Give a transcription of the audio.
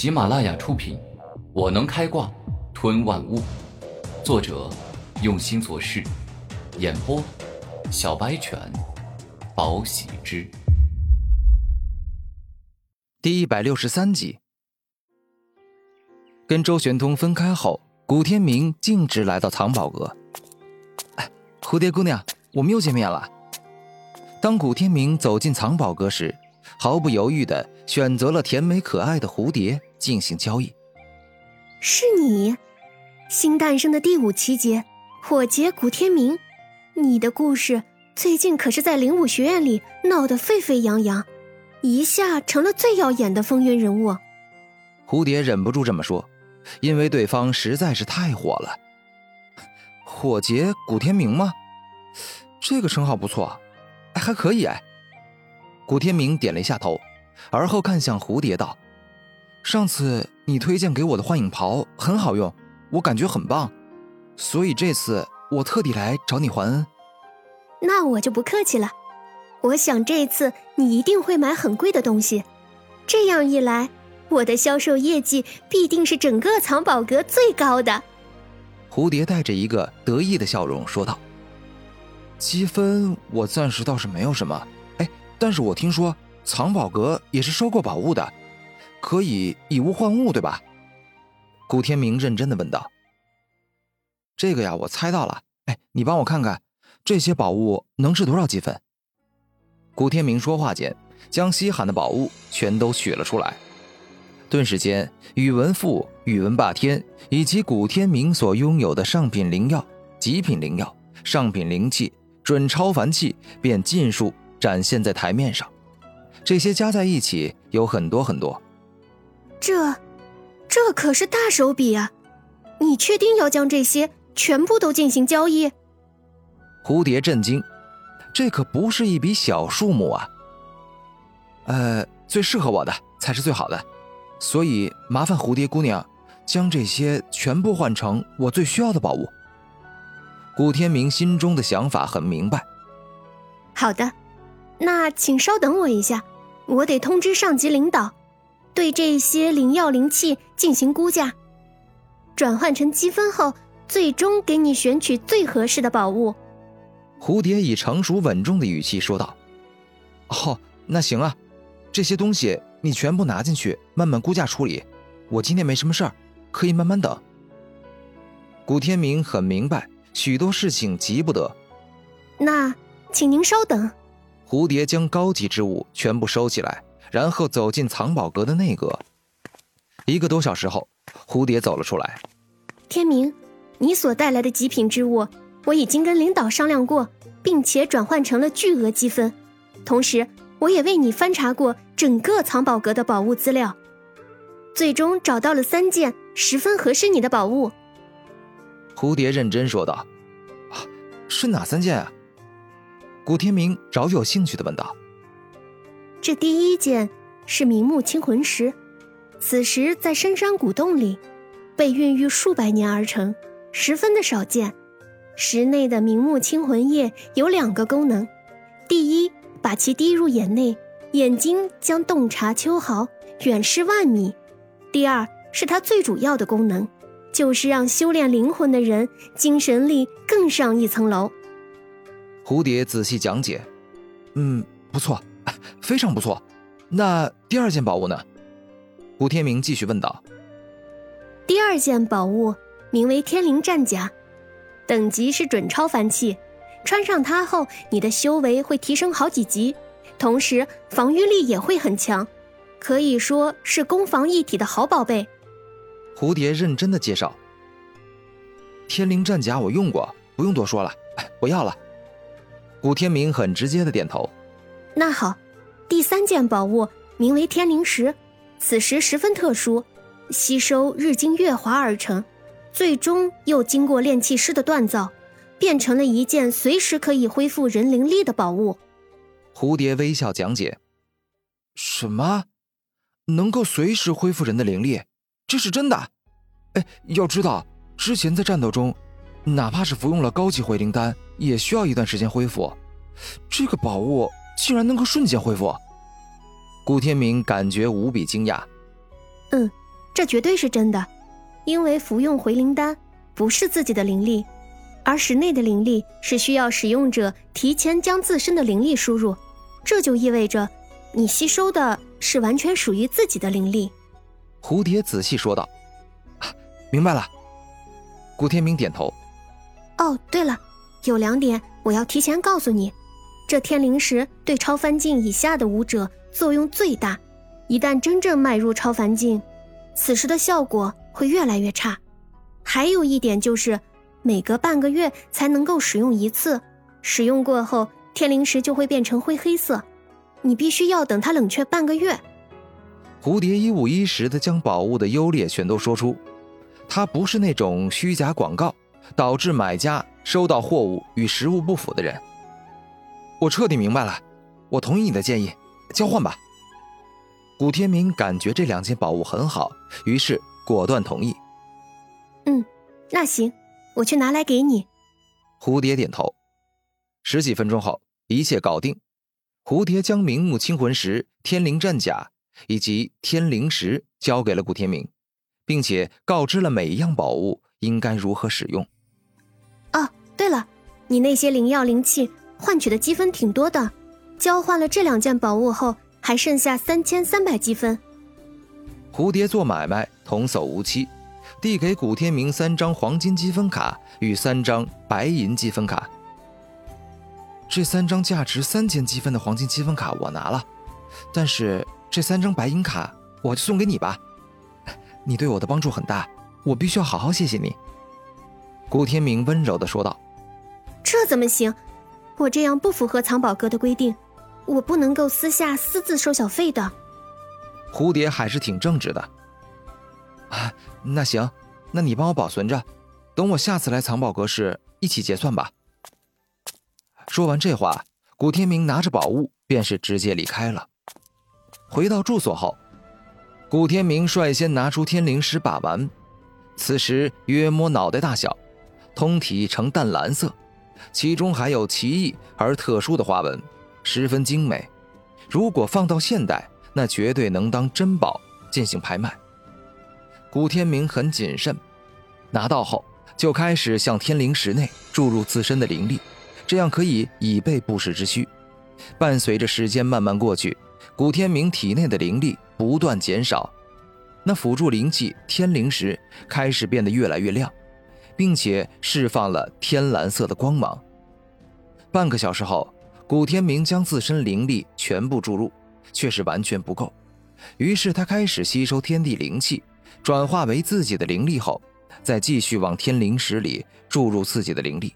喜马拉雅出品，《我能开挂吞万物》，作者用心做事，演播小白犬，宝喜之，第一百六十三集。跟周玄通分开后，古天明径直来到藏宝阁。哎，蝴蝶姑娘，我们又见面了。当古天明走进藏宝阁时，毫不犹豫的选择了甜美可爱的蝴蝶进行交易。是你，新诞生的第五奇杰，火劫古天明。你的故事最近可是在灵武学院里闹得沸沸扬扬，一下成了最耀眼的风云人物。蝴蝶忍不住这么说。因为对方实在是太火了，火劫古天明吗？这个称号不错，哎，还可以哎。古天明点了一下头，而后看向蝴蝶道：“上次你推荐给我的幻影袍很好用，我感觉很棒，所以这次我特地来找你还恩。”那我就不客气了，我想这次你一定会买很贵的东西，这样一来。我的销售业绩必定是整个藏宝阁最高的。蝴蝶带着一个得意的笑容说道：“积分我暂时倒是没有什么，哎，但是我听说藏宝阁也是收购宝物的，可以以物换物，对吧？”古天明认真的问道：“这个呀，我猜到了。哎，你帮我看看，这些宝物能值多少积分？”古天明说话间，将稀罕的宝物全都取了出来。顿时间，宇文赋、宇文霸天以及古天明所拥有的上品灵药、极品灵药、上品灵器、准超凡器便尽数展现在台面上。这些加在一起有很多很多。这，这可是大手笔啊！你确定要将这些全部都进行交易？蝴蝶震惊，这可不是一笔小数目啊！呃，最适合我的才是最好的。所以麻烦蝴蝶姑娘，将这些全部换成我最需要的宝物。古天明心中的想法很明白。好的，那请稍等我一下，我得通知上级领导，对这些灵药灵器进行估价，转换成积分后，最终给你选取最合适的宝物。蝴蝶以成熟稳重的语气说道：“哦，那行啊，这些东西。”你全部拿进去，慢慢估价处理。我今天没什么事儿，可以慢慢等。古天明很明白，许多事情急不得。那，请您稍等。蝴蝶将高级之物全部收起来，然后走进藏宝阁的内阁。一个多小时后，蝴蝶走了出来。天明，你所带来的极品之物，我已经跟领导商量过，并且转换成了巨额积分，同时。我也为你翻查过整个藏宝阁的宝物资料，最终找到了三件十分合适你的宝物。蝴蝶认真说道：“啊，是哪三件啊？”古天明饶有兴趣的问道：“这第一件是明目清魂石，此石在深山古洞里被孕育数百年而成，十分的少见。石内的明目清魂液有两个功能，第一。”把其滴入眼内，眼睛将洞察秋毫，远视万米。第二是它最主要的功能，就是让修炼灵魂的人精神力更上一层楼。蝴蝶仔细讲解，嗯，不错，非常不错。那第二件宝物呢？古天明继续问道。第二件宝物名为天灵战甲，等级是准超凡器。穿上它后，你的修为会提升好几级，同时防御力也会很强，可以说是攻防一体的好宝贝。蝴蝶认真的介绍：“天灵战甲我用过，不用多说了，我要了。”古天明很直接的点头。那好，第三件宝物名为天灵石，此石十分特殊，吸收日精月华而成，最终又经过炼器师的锻造。变成了一件随时可以恢复人灵力的宝物。蝴蝶微笑讲解：“什么？能够随时恢复人的灵力？这是真的？哎，要知道，之前在战斗中，哪怕是服用了高级回灵丹，也需要一段时间恢复。这个宝物竟然能够瞬间恢复！”顾天明感觉无比惊讶。嗯，这绝对是真的，因为服用回灵丹不是自己的灵力，而室内的灵力是需要使用者提前将自身的灵力输入，这就意味着你吸收的是完全属于自己的灵力。蝴蝶仔细说道：“明白了。”顾天明点头。哦，对了，有两点我要提前告诉你：这天灵石对超凡境以下的武者作用最大，一旦真正迈入超凡境，此时的效果会越来越差。还有一点就是，每隔半个月才能够使用一次，使用过后天灵石就会变成灰黑色，你必须要等它冷却半个月。蝴蝶一五一十的将宝物的优劣全都说出，它不是那种虚假广告导致买家收到货物与实物不符的人。我彻底明白了，我同意你的建议，交换吧。古天明感觉这两件宝物很好，于是果断同意。嗯，那行，我去拿来给你。蝴蝶点头。十几分钟后，一切搞定。蝴蝶将明目清魂石、天灵战甲。以及天灵石交给了古天明，并且告知了每一样宝物应该如何使用。对了，你那些灵药灵器换取的积分挺多的，交换了这两件宝物后，还剩下三千三百积分。蝴蝶做买卖童叟无欺，递给古天明三张黄金积分卡与三张白银积分卡。这三张价值三千积分的黄金积分卡我拿了，但是。这三张白银卡，我就送给你吧。你对我的帮助很大，我必须要好好谢谢你。”古天明温柔的说道。“这怎么行？我这样不符合藏宝阁的规定，我不能够私下私自收小费的。”蝴蝶还是挺正直的。啊，那行，那你帮我保存着，等我下次来藏宝阁时一起结算吧。说完这话，古天明拿着宝物便是直接离开了。回到住所后，古天明率先拿出天灵石把玩，此时约摸脑袋大小，通体呈淡蓝色，其中还有奇异而特殊的花纹，十分精美。如果放到现代，那绝对能当珍宝进行拍卖。古天明很谨慎，拿到后就开始向天灵石内注入自身的灵力，这样可以以备不时之需。伴随着时间慢慢过去。古天明体内的灵力不断减少，那辅助灵气天灵石开始变得越来越亮，并且释放了天蓝色的光芒。半个小时后，古天明将自身灵力全部注入，却是完全不够。于是他开始吸收天地灵气，转化为自己的灵力后，再继续往天灵石里注入自己的灵力。